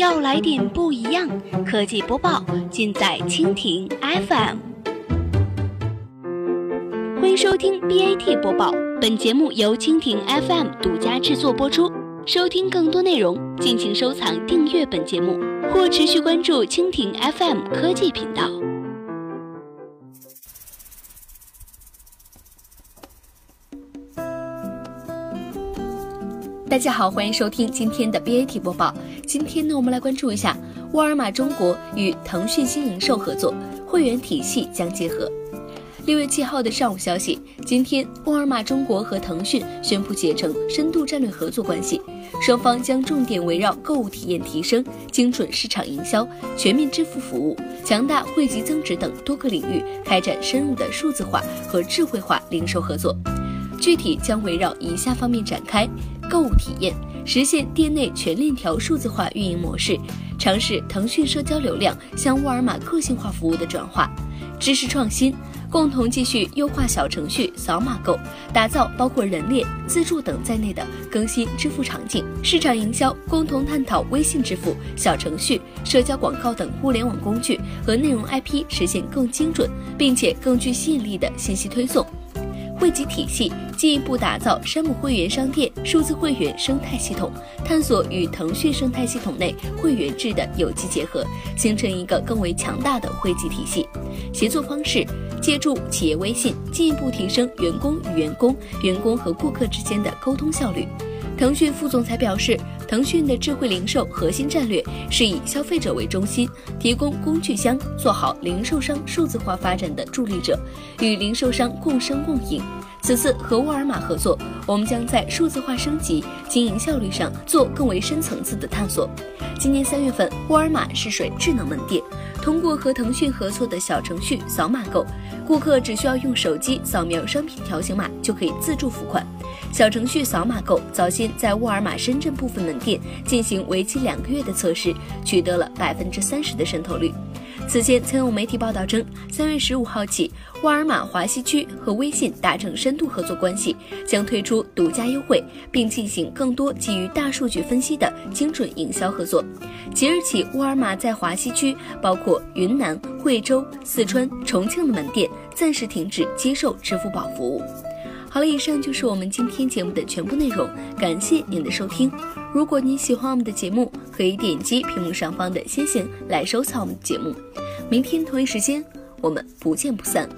要来点不一样，科技播报尽在蜻蜓 FM。欢迎收听 BAT 播报，本节目由蜻蜓 FM 独家制作播出。收听更多内容，敬请收藏订阅本节目，或持续关注蜻蜓 FM 科技频道。大家好，欢迎收听今天的 BAT 播报。今天呢，我们来关注一下沃尔玛中国与腾讯新零售合作，会员体系将结合。六月七号的上午消息，今天沃尔玛中国和腾讯宣布结成深度战略合作关系，双方将重点围绕购物体验提升、精准市场营销、全面支付服务、强大汇集增值等多个领域开展深入的数字化和智慧化零售合作。具体将围绕以下方面展开：购物体验，实现店内全链条数字化运营模式，尝试腾讯社交流量向沃尔玛个性化服务的转化；知识创新，共同继续优化小程序扫码购，打造包括人脸、自助等在内的更新支付场景；市场营销，共同探讨微信支付、小程序、社交广告等互联网工具和内容 IP 实现更精准并且更具吸引力的信息推送。汇集体系，进一步打造山姆会员商店数字会员生态系统，探索与腾讯生态系统内会员制的有机结合，形成一个更为强大的汇集体系。协作方式，借助企业微信，进一步提升员工与员工、员工和顾客之间的沟通效率。腾讯副总裁表示，腾讯的智慧零售核心战略是以消费者为中心，提供工具箱，做好零售商数字化发展的助力者，与零售商共生共赢。此次和沃尔玛合作，我们将在数字化升级、经营效率上做更为深层次的探索。今年三月份，沃尔玛试水智能门店，通过和腾讯合作的小程序扫码购，顾客只需要用手机扫描商品条形码就可以自助付款。小程序扫码购早先在沃尔玛深圳部分门店进行为期两个月的测试，取得了百分之三十的渗透率。此前曾有媒体报道称，三月十五号起，沃尔玛华西区和微信达成深度合作关系，将推出独家优惠，并进行更多基于大数据分析的精准营销合作。即日起，沃尔玛在华西区，包括云南、惠州、四川、重庆的门店暂时停止接受支付宝服务。好了，以上就是我们今天节目的全部内容，感谢您的收听。如果你喜欢我们的节目，可以点击屏幕上方的星星来收藏我们的节目。明天同一时间，我们不见不散。